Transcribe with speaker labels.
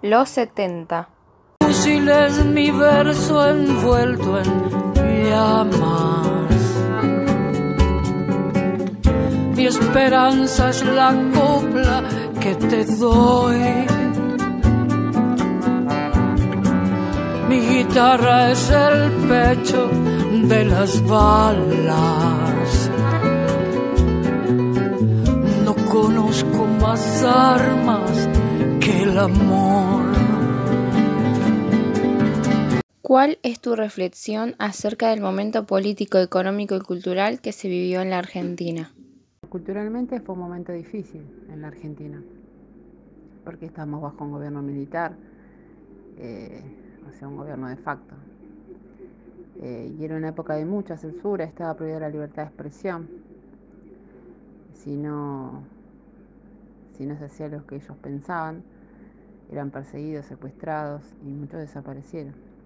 Speaker 1: Los 70.
Speaker 2: Fusiles mi verso envuelto en llamas. Mi esperanza es la copla que te doy. Mi guitarra es el pecho de las balas. No conozco más armas que el amor.
Speaker 1: ¿Cuál es tu reflexión acerca del momento político, económico y cultural que se vivió en la Argentina?
Speaker 3: Culturalmente fue un momento difícil en la Argentina, porque estamos bajo un gobierno militar, eh, o sea, un gobierno de facto. Eh, y era una época de mucha censura, estaba prohibida la libertad de expresión. Si no, si no se hacía lo que ellos pensaban, eran perseguidos, secuestrados y muchos desaparecieron.